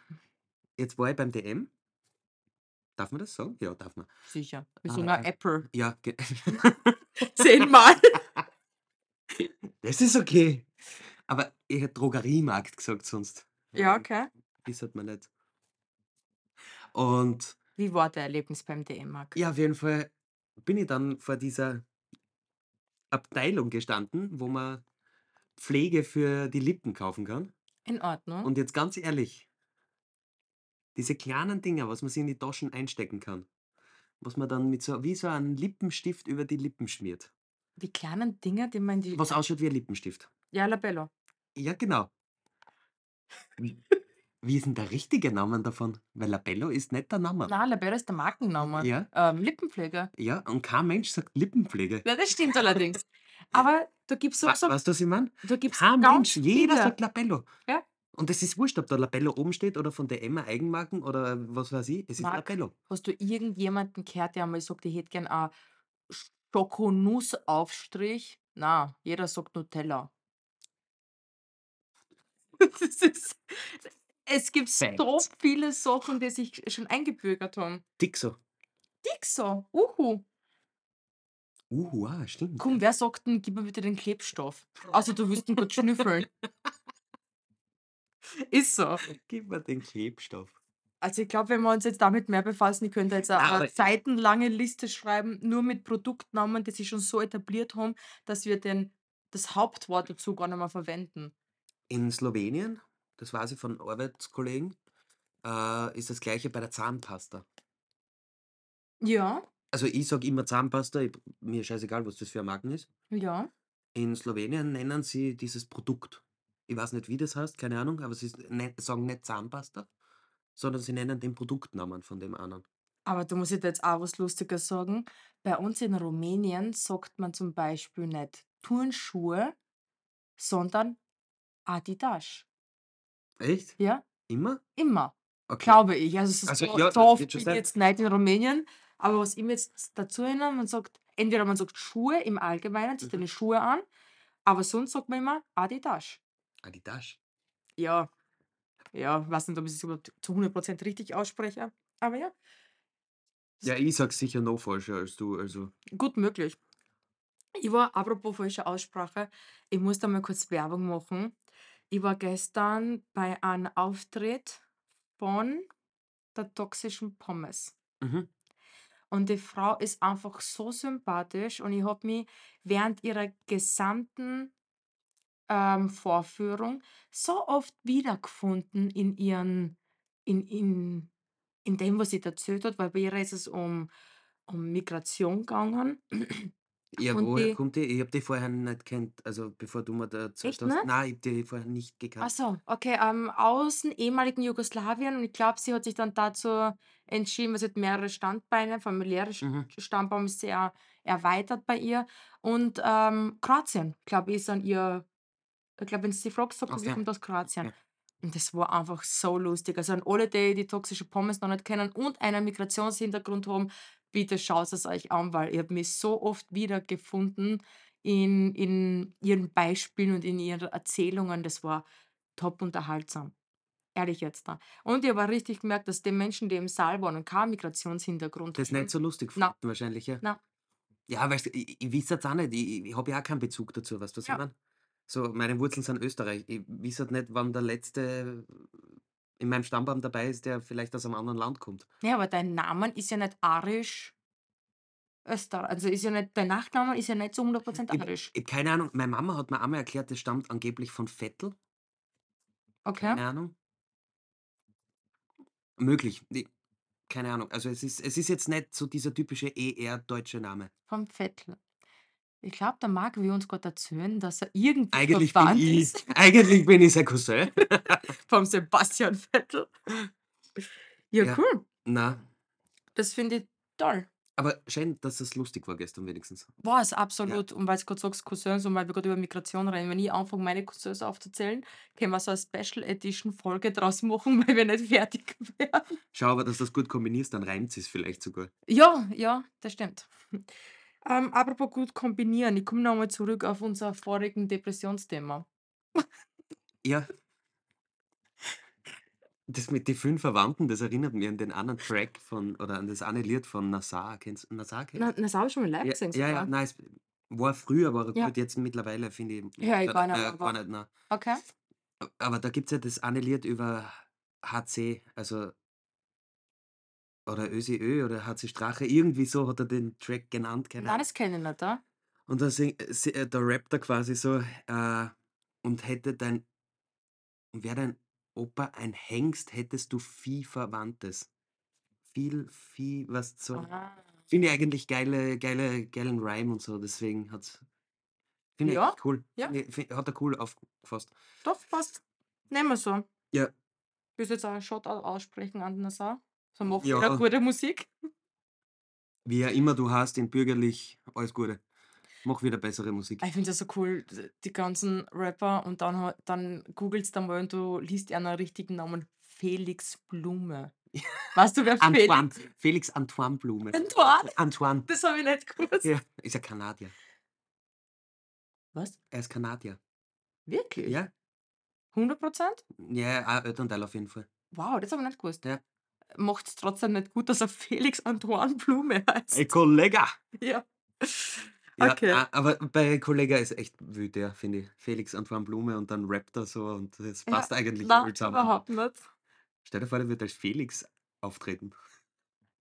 jetzt war ich beim DM. Darf man das sagen? Ja, darf man. Sicher. Ah, so einer äh, Apple. Ja, Zehnmal. das ist okay. Aber ich hätte Drogeriemarkt gesagt sonst. Ja, okay. Das hat man nicht. Und Wie war der Erlebnis beim DM, Marc? ja, auf jeden Fall bin ich dann vor dieser Abteilung gestanden, wo man Pflege für die Lippen kaufen kann. In Ordnung. Und jetzt ganz ehrlich, diese kleinen Dinger, was man sich in die Taschen einstecken kann, was man dann mit so wie so einem Lippenstift über die Lippen schmiert. Die kleinen Dinge, die man in die. Was ausschaut wie ein Lippenstift. Ja, Labello. Ja, genau. Wie ist denn der richtige Name davon? Weil Labello ist nicht der Name. Nein, Labello ist der Markenname. Ja, Ähm, Lippenpflege. ja, und kein Mensch sagt Lippenpflege. Ja, das stimmt allerdings. Aber du gibst so, so weißt du, was ich meine? du gibst Kein Mensch, jeder sagt Labello. Ja. Und es ist wurscht, ob da Labello oben steht oder von DM eine Eigenmarken oder was weiß ich. Es ist Marc, Labello. hast du irgendjemanden gehört, der einmal sagt, ich hätte gern einen Schokonussaufstrich? Na, jeder sagt Nutella. Das ist, es gibt so Facts. viele Sachen, die sich schon eingebürgert haben. Dixo. Dixo, uhu. Uh, ah, stimmt. Komm, wer sagt denn, gib mir bitte den Klebstoff? Also du willst ihn gut schnüffeln. Ist so. Gib mir den Klebstoff. Also ich glaube, wenn wir uns jetzt damit mehr befassen, ich könnte jetzt eine aber- seitenlange Liste schreiben, nur mit Produktnamen, die sich schon so etabliert haben, dass wir den, das Hauptwort dazu gar nicht mehr verwenden. In Slowenien, das weiß ich von Arbeitskollegen, äh, ist das gleiche bei der Zahnpasta. Ja, Also ich sage immer Zahnpasta, ich, mir scheißegal, was das für eine Marken ist. ja. In Slowenien nennen sie dieses Produkt. Ich weiß nicht, wie das heißt, keine Ahnung, aber sie ne- sagen nicht Zahnpasta, sondern sie nennen den Produktnamen von dem anderen. Aber du musst dir jetzt auch was Lustiges sagen. Bei uns in Rumänien sagt man zum Beispiel nicht Turnschuhe, sondern Adidas. Echt? Ja, Immer? immer. Okay. Glaube ich. Also, es ist Also, so, ja, so oft sein. jetzt nicht in Rumänien, aber was ich mir jetzt dazu erinnere, man sagt, entweder man sagt Schuhe im Allgemeinen, zieht Mhm. deine Schuhe an, aber sonst sagt man immer Adidas. Adidas. Ja, ja, weiß nicht, ob ich es überhaupt zu 100% richtig ausspreche, aber ja, Ja, ich sag's sicher noch falscher als du, also. gut möglich. Ich war, apropos falsche Aussprache, ich muss da mal kurz Werbung machen. Ich war gestern bei einem Auftritt von der toxischen Pommes. Mhm. Und die Frau ist einfach so sympathisch und ich habe mich während ihrer gesamten ähm, Vorführung so oft wiedergefunden in ihren, in, in, in dem, was sie erzählt hat, weil bei ihr ist es um, um Migration gegangen. Ja, Und woher die- kommt die? Ich hab die vorher nicht kennt, also bevor du mir da erzählt Echt hast. Nein, ich hab die vorher nicht gekannt. Ach so, okay, ähm, aus dem ehemaligen Jugoslawien und ich glaube, sie hat sich dann dazu entschieden, weil sie hat mehrere Standbeine, familiäre Mhm. Stammbaum ist sehr erweitert bei ihr und ähm, Kroatien, glaube ich, ist dann ihr, ich glaube, wenn sie sie fragt, sagt sie, kommt aus Kroatien. Okay. Und das war einfach so lustig. Also an alle, die die toxische Pommes noch nicht kennen und einen Migrationshintergrund haben, bitte schaut es euch an, weil ich habe mich so oft wiedergefunden in, in ihren Beispielen und in ihren Erzählungen. Das war top unterhaltsam. Ehrlich jetzt da. Und ich habe richtig gemerkt, dass die Menschen, die im Saal waren und keinen Migrationshintergrund Das haben, nicht so lustig fanden wahrscheinlich, ja. Na. Ja, weißt du, ich, ich weiß jetzt auch nicht, ich, ich habe ja auch keinen Bezug dazu, weißt du, was Ja. ich meine? So, meine Wurzeln sind Österreich. Ich weiß halt nicht, wann der Letzte in meinem Stammbaum dabei ist, der vielleicht aus einem anderen Land kommt. Ja, aber dein Name ist ja nicht arisch. Österreich. Also ist ja nicht, dein Nachname ist ja nicht zu 100% Ich, arisch. ich hab keine Ahnung, meine Mama hat mir einmal erklärt, das stammt angeblich von Vettel. Okay. Keine Ahnung. Möglich. Ich, keine Ahnung. Also es ist, es ist jetzt nicht so dieser typische ER-deutsche Name. Vom Vettel. Ich glaube, der Marc will uns gerade erzählen, dass er irgendwie Eigentlich bin verwandt ich, ist eigentlich bin ich sein Cousin. vom Sebastian Vettel. Ja, Ja. cool. Na, Das finde ich toll. aber schön, dass es lustig war gestern wenigstens. War's, absolut. Und weil's grad sagst, Cousins und weil wir grad über Migration reden, wenn ich anfange, meine Cousins aufzuzählen, können wir so 'ne Special Edition Folge draus machen, weil wir nicht fertig werden. Schau aber, dass du's gut kombinierst, dann reimt sie's vielleicht sogar. Ja, ja, das stimmt. Ähm, apropos gut kombinieren, ich komme noch mal zurück auf unser vorigen Depressionsthema. Ja. Das mit die 5 Verwandten, das erinnert mich an den anderen Track von oder an das eine Lied von Nazar. Kennst du Nazar Na, kennst das habe ich schon mal live Ja, gesehen ja, ja, sogar. nein, es war früher war er Ja. gut, jetzt mittlerweile finde ich Höre ich gar nicht, äh, aber gar nicht, nein. okay. Aber da gibt's ja das eine Lied über HC, also oder ÖSIÖ oder HC Strache, irgendwie so hat er den Track genannt, keine Nein, das kenne ich nicht, ah. Und da sing si äh, da rappt er quasi so, äh: „Und hätte dein wäre dein Opa ein Hengst, hättest du Vieh Verwandtes.“ Viel Vieh, was so Ah. finde ich eigentlich geile geile geilen Rhyme und so, deswegen hat's finde ich Ja, echt cool. ja. Finde ich fi hat er cool aufgefasst. Doch, passt. Nehmen wir so. Ja. Willst du jetzt auch 'n Shoutout aussprechen an Nazar? So macht Ja. jeder gute Musik. Wie auch immer du heißt in bürgerlich, alles Gute. Mach wieder bessere Musik. Ich finde das so cool, die ganzen Rapper und dann dann googelst du mal und du liest ihren richtigen Namen Felix Blume. Weißt du, wer Antoine, Felix Felix Antoine Blume. Antoine? Antoine. Das habe ich nicht gewusst. Ja, ist ja Kanadier. Was? Er ist Kanadier. Wirklich? Ja. 100% Ja, ein Elternteil auf jeden Fall. Wow, das habe ich nicht gewusst. Ja. Macht's trotzdem nicht gut, dass er Felix Antoine Blume heißt. Ey, Kollega! Ja. Ja, Okay. aber bei Kollega ist echt wütend, ja, finde ich. Felix Antoine Blume und dann rappt er so und das Ja, passt eigentlich Nein, voll zusammen. überhaupt nicht. Stell dir vor, der wird als Felix auftreten.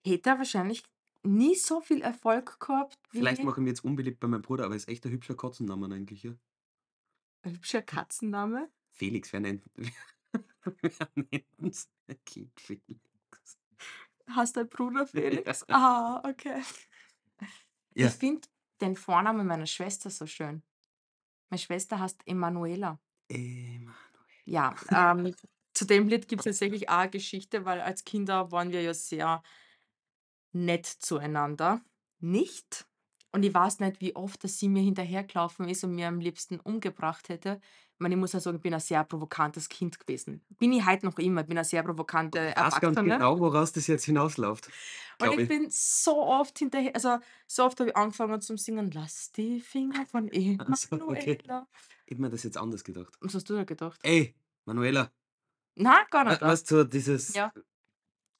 Hätte er wahrscheinlich nie so viel Erfolg gehabt Vielleicht wie mache ich mich jetzt unbeliebt bei meinem Bruder, aber ist echt ein hübscher Katzenname eigentlich, ja. ein hübscher Katzenname. Felix, wer nennt wer nennt's ein Kind Felix? Hast dein Bruder Felix? Ja. Ah, okay. Ja. Ich finde den Vornamen meiner Schwester so schön. Meine Schwester heißt Emanuela. Emanuel. Ja, ähm, zu dem Lied gibt es tatsächlich auch eine Geschichte, weil als Kinder waren wir ja sehr nett zueinander. Nicht? Und ich weiß nicht, wie oft, dass sie mir hinterhergelaufen ist und mir am liebsten umgebracht hätte. Ich meine, ich muss ja sagen, ich bin ein sehr provokantes Kind gewesen. Bin ich heute noch immer, ich bin eine sehr provokante Ich weiß ganz Erwachsene. genau, woraus das jetzt hinausläuft. Und Glaube ich bin so oft hinterher, also so oft habe ich angefangen zum Singen, lass die Finger von Ach so, okay. Emanuela. Ich hab mir das jetzt anders gedacht. Was hast du da gedacht? Ey, Manuela, Nein, gar nicht. weißt du, dieses Ja.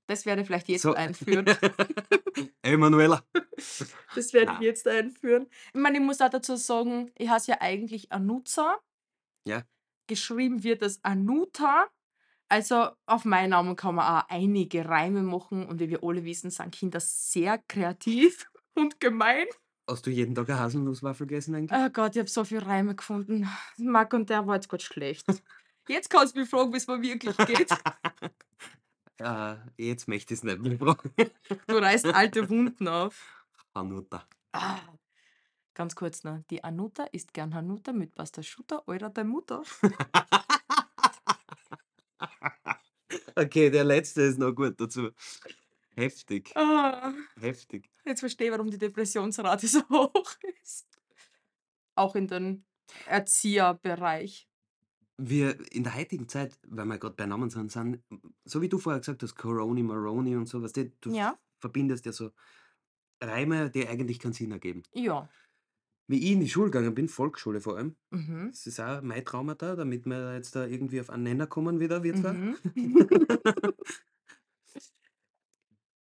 Das werde ich vielleicht jetzt so einführen. Ey, Manuela. Das werde ich jetzt einführen. Ich meine, ich muss auch dazu sagen, ich heiße ja eigentlich Anuza. Ja. Geschrieben wird es Anuta. Also auf meinen Namen kann man auch einige Reime machen und wie wir alle wissen, sind Kinder sehr kreativ und gemein. Hast du jeden Tag eine Haselnusswaffel gegessen eigentlich? Oh Gott, ich habe so viele Reime gefunden. Marc und der war jetzt gerade schlecht. Jetzt kannst du mich fragen, wie es mir wirklich geht. Äh, jetzt möchte ich es nicht mehr fragen. Du reißt alte Wunden auf. Hanuta. Ah, ganz kurz noch. Die Anuta isst gern Hanuta mit Pasta Schutter oder der Mutter. okay, der letzte ist noch gut dazu. Heftig, Ah, heftig. jetzt verstehe ich, warum die Depressionsrate so hoch ist. Auch in den Erzieherbereich. Wir in der heutigen Zeit, weil wir gerade bei Namen sind, sind, so wie du vorher gesagt hast, Coroni, Maroni und so, was du, du Ja. verbindest ja so Reime, die eigentlich keinen Sinn ergeben. Ja. Wie ich in die Schule gegangen bin, Volksschule vor allem, Mhm. das ist auch mein Trauma da, damit wir jetzt da irgendwie auf einen Nenner kommen wieder, wir zwei. Mhm.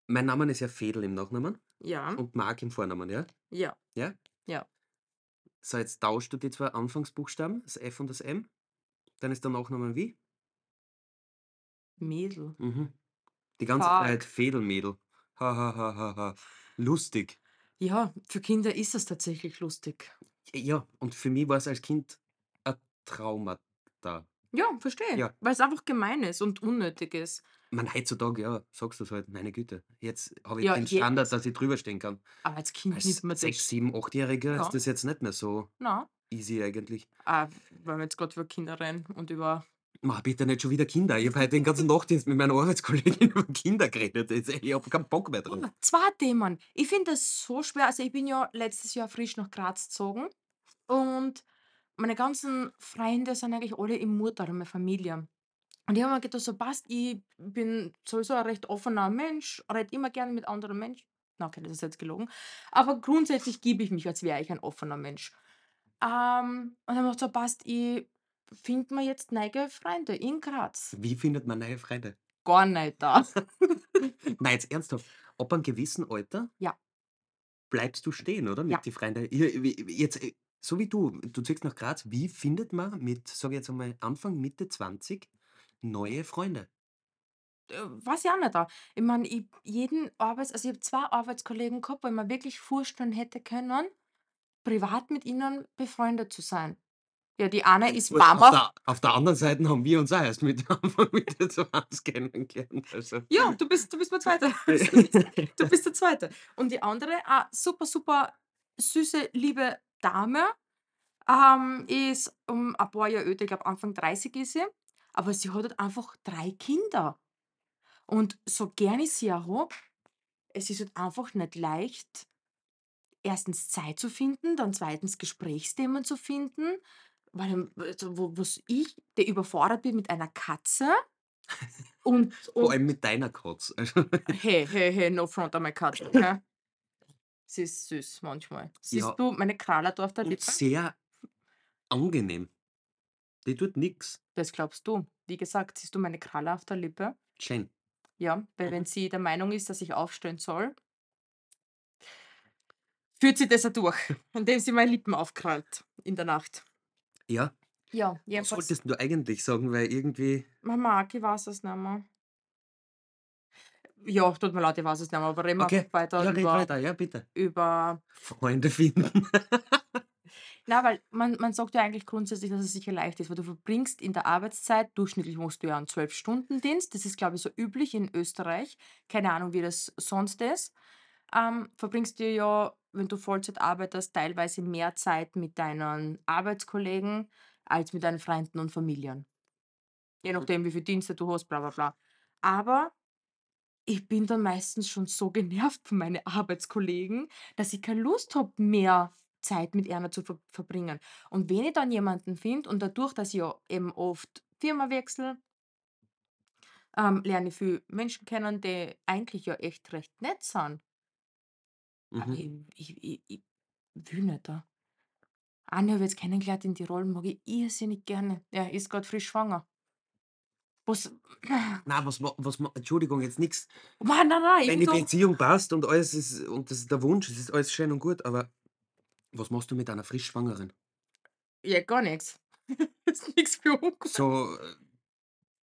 mein Name ist ja Fedel im Nachnamen ja. und Mark im Vornamen, ja? Ja. Ja? Ja. So, jetzt tauschst du die zwei Anfangsbuchstaben, das F und das M. Dann ist der Nachname wie? Mädel. Mhm. Die ganze Fuck. Zeit Fädelmädel. Ha, ha, ha, ha, ha. Lustig. Ja, für Kinder ist das tatsächlich lustig. Ja, und für mich war es als Kind ein Trauma da. Ja, verstehe. Ja. Weil es einfach gemein ist und unnötig ist. Man heutzutage, ja, sagst du es halt, meine Güte. Jetzt habe ich Ja, den je- Standard, dass ich drüber stehen kann. Aber als Kind Als nimmt man 6, das. 7, 8-Jähriger Ja. ist das jetzt nicht mehr so Na, easy eigentlich. ah, weil wir jetzt gerade über Kinder reden und über Ma, bitte nicht schon wieder Kinder. Ich habe heute den ganzen Nachtdienst mit meiner Arbeitskollegin über Kinder geredet. Ich habe keinen Bock mehr drauf. Zwei Themen. Ich finde das so schwer. Also, ich bin ja letztes Jahr frisch nach Graz gezogen und meine ganzen Freunde sind eigentlich alle im Murtal, meine Familie. Und ich habe mir gedacht, so passt, ich bin sowieso ein recht offener Mensch, rede immer gerne mit anderen Menschen. Na, okay, das ist jetzt gelogen. Aber grundsätzlich gebe ich mich, als wäre ich ein offener Mensch. Ähm, und dann habe ich gedacht, so passt, ich finde mir jetzt neue Freunde in Graz. Wie findet man neue Freunde? Gar nicht da. Nein, jetzt ernsthaft. Ab einem gewissen Alter Ja. bleibst du stehen, oder? Mit Ja. die Freunde. Ihr- wie- Jetzt, äh, so wie du, du ziehst nach Graz, wie findet man mit, sage ich jetzt einmal, Anfang, Mitte 20 neue Freunde? Äh, weiß ich auch nicht da. Ich meine, ich jeden Arbeits also, ich habe 2 Arbeitskollegen gehabt, wo ich mir wirklich vorstellen hätte können, privat mit ihnen befreundet zu sein. Ja, die eine ist Gut, auf, Mama. der, auf der anderen Seite haben wir uns auch erst mit Anfang, Mitte 20 kennengelernt. Also. Ja, du bist du bist mein Zweiter. Du bist der Zweite. Und die andere, ah, super, super süße, liebe Dame, ähm, ist um ein paar Jahre älter, ich glaube Anfang 30 ist sie, aber sie hat halt einfach 3 Kinder. Und so gern ich sie auch habe, es ist halt einfach nicht leicht, erstens Zeit zu finden, dann zweitens Gesprächsthemen zu finden, weil also, wo was ich, der überfordert bin mit einer Katze und Vor und allem mit deiner Katze. Also, Hey, hey, hey, no front an my cat, okay? Sie ist süß manchmal. Siehst Ja. du meine Krallerl da auf der und Lippe? sehr angenehm. Die tut nix. Das glaubst du. Wie gesagt, siehst du meine Kralle auf der Lippe? Schön. Ja, weil Mhm. wenn sie der Meinung ist, dass ich aufstehen soll, führt sie das ja durch, indem sie meine Lippen aufkrallt in der Nacht. Ja, Ja, was jedenfalls, wolltest du eigentlich sagen? Weil irgendwie. Mama, ich weiß es nicht mehr. Ja, tut mir leid, ich weiß es nicht mehr, aber reden wir Okay, weiter ja, red über, weiter, ja, bitte. über Freunde finden. Na, weil man man sagt ja eigentlich grundsätzlich, dass es sicher leicht ist, weil du verbringst in der Arbeitszeit durchschnittlich machst du ja einen 12-Stunden-Dienst. Das ist, glaube ich, so üblich in Österreich. Keine Ahnung, wie das sonst ist. Ähm, verbringst du ja, wenn du Vollzeit arbeitest, teilweise mehr Zeit mit deinen Arbeitskollegen als mit deinen Freunden und Familien. Je nachdem, wie viele Dienste du hast, bla bla bla. Aber ich bin dann meistens schon so genervt von meinen Arbeitskollegen, dass ich keine Lust habe, mehr Zeit mit ihnen zu ver verbringen. Und wenn ich dann jemanden finde und dadurch, dass ich ja eben oft Firma wechsle, ähm, lerne ich viele Menschen kennen, die eigentlich ja echt recht nett sind. Aber Mhm. ich ich ich ich will nicht da. Eine habe ich jetzt kennengelernt in Tirol, mag ich irrsinnig gerne. Ja, ist grad frisch schwanger. Was Na, was, was, Entschuldigung, jetzt nichts. Nein, nein, ich Wenn die Beziehung passt und alles ist, und das ist der Wunsch, es ist alles schön und gut, aber was machst du mit einer frisch Schwangeren? ja, gar nix. Ist nix für ungut. So, äh,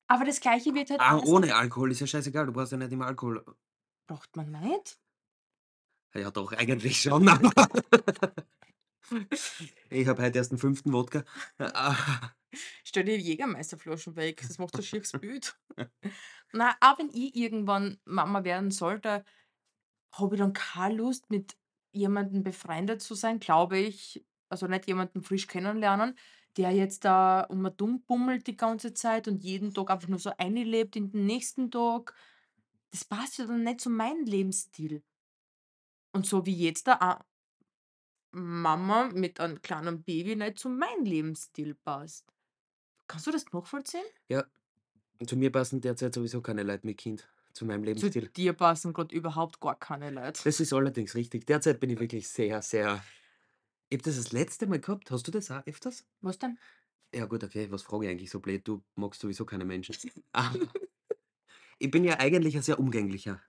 Aber das Gleiche wird halt ah, ohne Alkohol ist ja scheißegal, du brauchst ja nicht immer Alkohol. braucht man nicht? Ja, doch, eigentlich schon. aber ich habe heute erst den fünften Wodka. Stell dir Jägermeisterflaschen weg, das macht ein schieres Bild. Na, auch wenn ich irgendwann Mama werden sollte, habe ich dann keine Lust, mit jemandem befreundet zu sein, glaube ich. Also nicht jemanden frisch kennenlernen, der jetzt da um und dumm bummelt die ganze Zeit und jeden Tag einfach nur so einlebt in den nächsten Tag. Das passt ja dann nicht zu meinem Lebensstil. Und so wie jetzt da a Mama mit einem kleinen Baby nicht zu meinem Lebensstil passt. Kannst du das nachvollziehen? ja, zu mir passen derzeit sowieso keine Leute mit Kind, zu meinem Zu Lebensstil. dir passen grad überhaupt gar keine Leute. Das ist allerdings richtig. Derzeit bin ich wirklich sehr, sehr. Ich habe das das letzte Mal gehabt. Hast du das auch öfters? Was denn? Ja, gut, okay. Was frage ich eigentlich so blöd? Du magst sowieso keine Menschen. Aber ich bin ja eigentlich ein sehr umgänglicher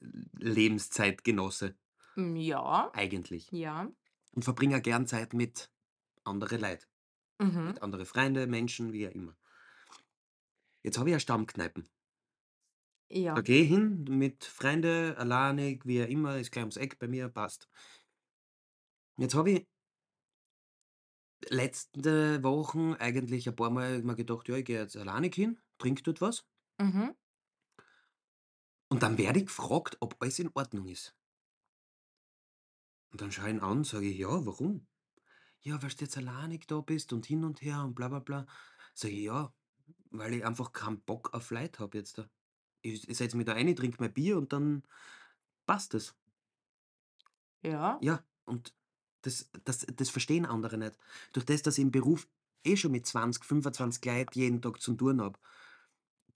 Lebenszeitgenosse. Hm, ja, Eigentlich. ja. Und verbringe auch gern Zeit mit anderen Leuten. Mhm. Mit anderen Freunde, Menschen, wie auch immer. Jetzt habe ich ja Stammkneipen. Da Ja. gehe ich hin mit Freunden, alleinig, wie auch immer, ist gleich ums Eck bei mir, passt. Jetzt habe ich letzte Wochen eigentlich ein paar Mal mir gedacht, ja, ich gehe jetzt alleinig hin, trinke dort was. Mhm. Und dann werde ich gefragt, ob alles in Ordnung ist. Und dann schaue ich ihn an, sage ich, ja, warum? Ja, weil du jetzt alleinig da bist und hin und her und bla bla bla. Sage ich: „Ja, weil ich einfach keinen Bock auf Leute habe jetzt da. Ich ich setze mich da rein, trinke mein Bier und dann passt es.“ Ja. Ja, und das das das verstehen andere nicht. Durch das, dass ich im Beruf eh schon mit 20, 25 Leuten jeden Tag zu tun habe,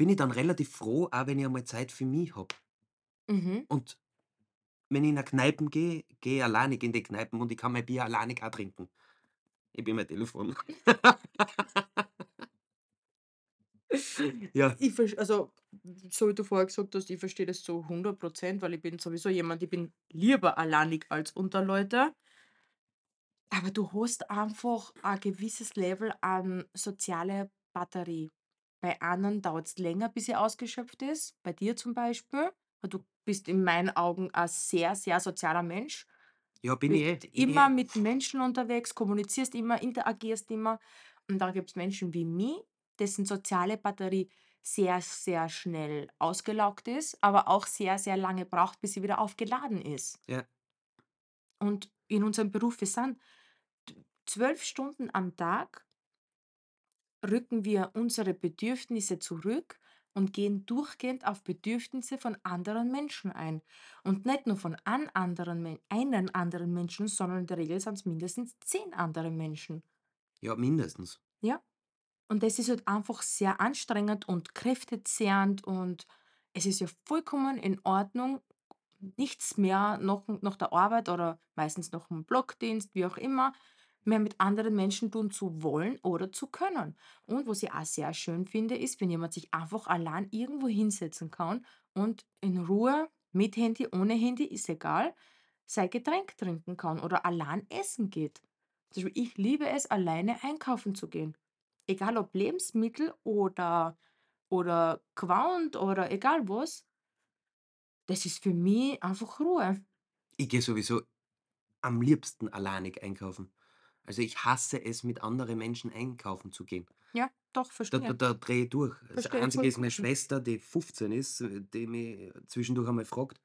bin ich dann relativ froh, auch wenn ich einmal Zeit für mich habe. Mhm. Und wenn ich in 'ne Kneipen gehe, gehe ich alleinig in die Kneipen und ich kann mein Bier alleinig auch trinken. Ich bin mein Telefon. Ja. Ich also, so wie du vorher gesagt hast, ich verstehe das zu 100% weil ich bin sowieso jemand ich bin lieber alleinig als unter Leute. Aber du hast einfach ein gewisses Level an soziale Batterie. Bei anderen dauert's länger, bis sie ausgeschöpft ist, bei dir zum Beispiel. Du bist in meinen Augen ein sehr, sehr sozialer Mensch. Ja, bin ich Bist eh, bin ich immer eh. mit Menschen unterwegs, kommunizierst immer, interagierst immer. Und dann gibt's Menschen wie mich, dessen soziale Batterie sehr, sehr schnell ausgelaugt ist, aber auch sehr, sehr lange braucht, bis sie wieder aufgeladen ist. Ja. Und in unserem Beruf, wir sind 12 Stunden am Tag rücken wir unsere Bedürfnisse zurück und gehen durchgehend auf Bedürfnisse von anderen Menschen ein. Und nicht nur von an anderen einen anderen Menschen, sondern in der Regel sind's mindestens 10 andere Menschen. Ja, mindestens. Ja. Und das ist halt einfach sehr anstrengend und kräftezehrend und es ist ja vollkommen in Ordnung, nichts mehr nach nach der Arbeit oder meistens nach dem Blockdienst, wie auch immer, mehr mit anderen Menschen tun zu wollen oder zu können. Und was ich auch sehr schön finde, ist, wenn jemand sich einfach allein irgendwo hinsetzen kann und in Ruhe mit Handy, ohne Handy, ist egal, sein Getränk trinken kann oder allein essen geht. Ich liebe es, alleine einkaufen zu gehen. Egal ob Lebensmittel oder oder Qualm oder egal was. Das ist für mich einfach Ruhe. Ich gehe sowieso am liebsten alleinig einkaufen. Also, ich hasse es, mit anderen Menschen einkaufen zu gehen. Ja, doch, Da da verstehe. da drehe ich durch. Das Verstehe Einzige ist meine. Schwester, die 15 ist, äh, die mich zwischendurch einmal fragt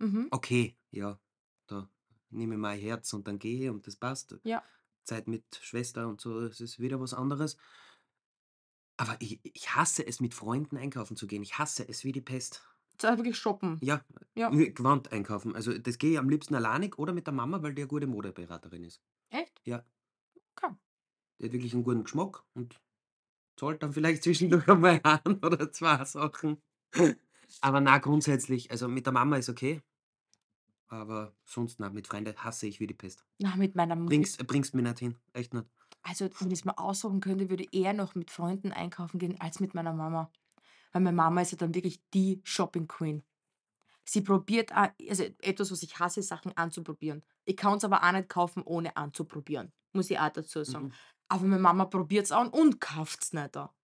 Mhm. okay, ja, da nehme ich mein Herz und dann gehe und das passt. Ja. Zeit mit Schwester und so, das ist wieder was anderes. Aber ich ich hasse es, mit Freunden einkaufen zu gehen. Ich hasse es wie die Pest. Da wirklich shoppen. Ja, Ja. äh, gewandt einkaufen. Also, das gehe ich am liebsten alleinig oder mit der Mama, weil die 'ne gute Modeberaterin ist. Echt? Ja. Okay. Die hat wirklich 'n guten Geschmack und zahlt dann vielleicht zwischendurch einmal 1 oder 2 Sachen. Aber na, grundsätzlich also, mit der Mama ist okay. Aber sonst na, mit Freunde hasse ich wie die Pest. Na, mit meiner Mutti Bringst bringst mich nicht hin, echt nicht. Also, wenn ich's mir aussuchen könnte, würde ich eher noch mit Freunden einkaufen gehen als mit meiner Mama. Weil meine Mama ist ja dann wirklich die Shopping Queen. Sie probiert a also, etwas, was ich hasse, Sachen anzuprobieren. Ich kann's aber auch nicht kaufen, ohne anzuprobieren, muss ich auch dazu sagen. Mhm. Aber meine Mama probiert's an und kauft's nicht da.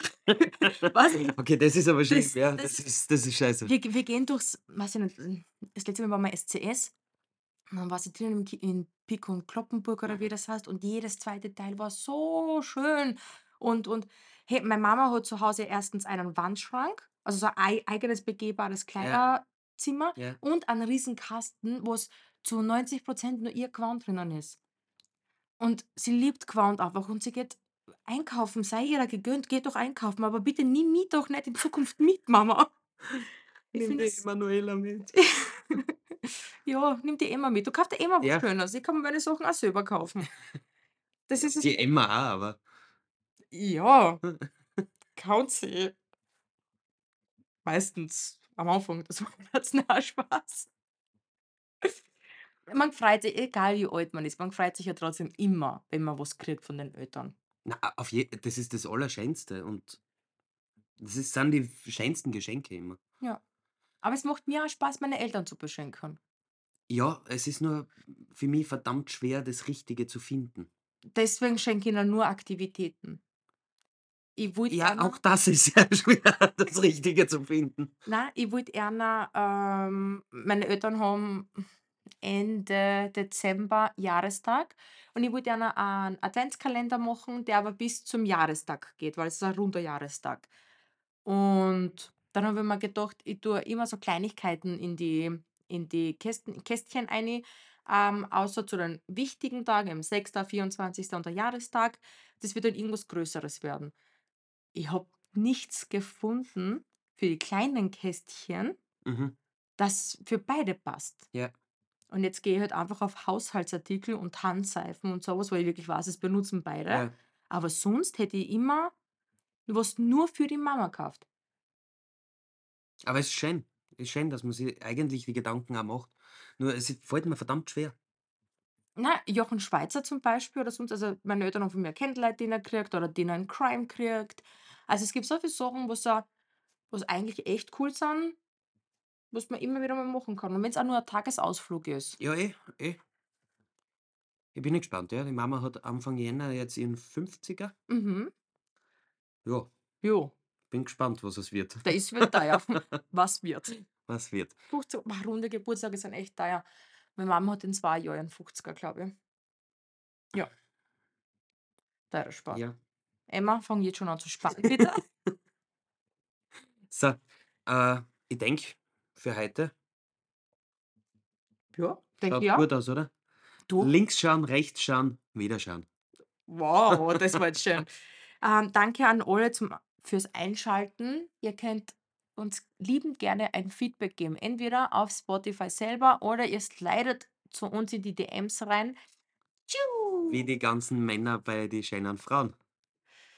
Was? Okay, das ist aber schlimm, Das ja. das Das ist das ist scheiße. Wir wir gehen durchs weiß ich nicht, das letzte Mal waren wir SCS und dann war sie drinnen in Pick und Cloppenburg oder wie das heißt und jedes zweite Teil war so schön. Und und hey, meine Mama hat zu Hause erstens einen Wandschrank, also so ein ei eigenes begehbares. Kleiderzimmer Ja. und einen Riesenkasten, wo's zu 90 % nur ihr Gewand drinnen ist. Und sie liebt Gewand einfach und sie geht einkaufen, sei ihr gegönnt, geh doch einkaufen, aber bitte nimm mich doch nicht in Zukunft mit, Mama. Ich Nimm die es Emanuela mit. Ja, nimm die Emma mit. Du kauf dir Emma was Ja. Schönes. Ich kann mir meine Sachen auch selber kaufen. Das ist es Die Emma auch, aber Ja, kaut sie. Meistens am Anfang des Monats. Na, Spaß. Man freut sich, egal wie alt man ist, man freut sich ja trotzdem immer, wenn man was kriegt von den Eltern. Na, auf je das ist das Allerschönste und das ist sind die schönsten Geschenke immer. Ja. Aber es macht mir auch Spaß, meine Eltern zu beschenken. Ja, es ist nur für mich verdammt schwer, das Richtige zu finden. Deswegen schenke ich ihnen nur Aktivitäten. Ich wollte Ja, einer auch das ist sehr schwer, das Richtige zu finden. Nein, ich wollte einer ähm, meine Eltern haben Ende Dezember Jahrestag und ich wollte einer einen Adventskalender machen, der aber bis zum Jahrestag geht, weil es ist ein runder Jahrestag. Und dann habe ich mir gedacht, ich tue immer so Kleinigkeiten in die in die Kästen Kästchen rein, ähm, außer zu den wichtigen Tagen, eben 6., 24. und der Jahrestag. Das wird dann irgendwas Größeres werden. Ich habe nichts gefunden für die kleinen Kästchen, Mhm. das für beide passt. Ja. Und jetzt gehe ich halt einfach auf Haushaltsartikel und Handseifen und so was, weil ich wirklich weiß, es benutzen beide. Ja. Aber sonst hätte ich immer was nur für die Mama gekauft. Aber es ist schön. Ist schön, dass man sich eigentlich die Gedanken auch macht. Nur es fällt mir verdammt schwer. Na, Jochen Schweizer zum Beispiel oder sonst also, meine Eltern haben von mir Candlelight-Dinner gekriegt oder Dinner in Crime gekriegt. Also, es gibt so viele Sachen, was auch was eigentlich echt cool sind, was man immer wieder mal machen kann. Und wenn's auch nur ein Tagesausflug ist. Ja, eh, eh. Ich bin gespannt, ja. Die Mama hat Anfang Jänner jetzt ihren 50er. Mhm. Ja, Jo, bin gespannt, was es wird. das wird teuer. Was wird? Was wird. 50 boah, runde Geburtstage sind echt teuer. Meine Mama hat in 2 Jahren einen 50er, glaube ich. Ja. Teurer Sport. Ja. Emma, fang jetzt schon an zu sparen, bitte. So, äh, ich denke, für heute Ja, denke ich auch. gut aus, oder? Du? Links schauen, rechts schauen, wieder schauen. Wow, das war jetzt schön. Ähm, danke an alle zum, fürs Einschalten. Ihr könnt uns liebend gerne ein Feedback geben. Entweder auf Spotify selber oder ihr slidet zu uns in die DMs rein. Tschiu! Wie die ganzen Männer bei die schönen Frauen.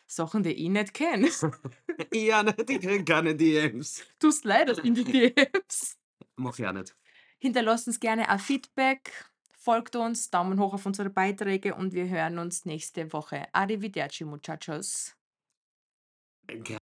Sachen, die ich nicht kenne. ja, ne, die kriegen keine DMs. Du slidest in die DMs. Mach ich auch nicht. Hinterlasst uns gerne ein Feedback. Folgt uns, Daumen hoch auf unsere Beiträge und wir hören uns nächste Woche. Arrivederci, muchachos. Ge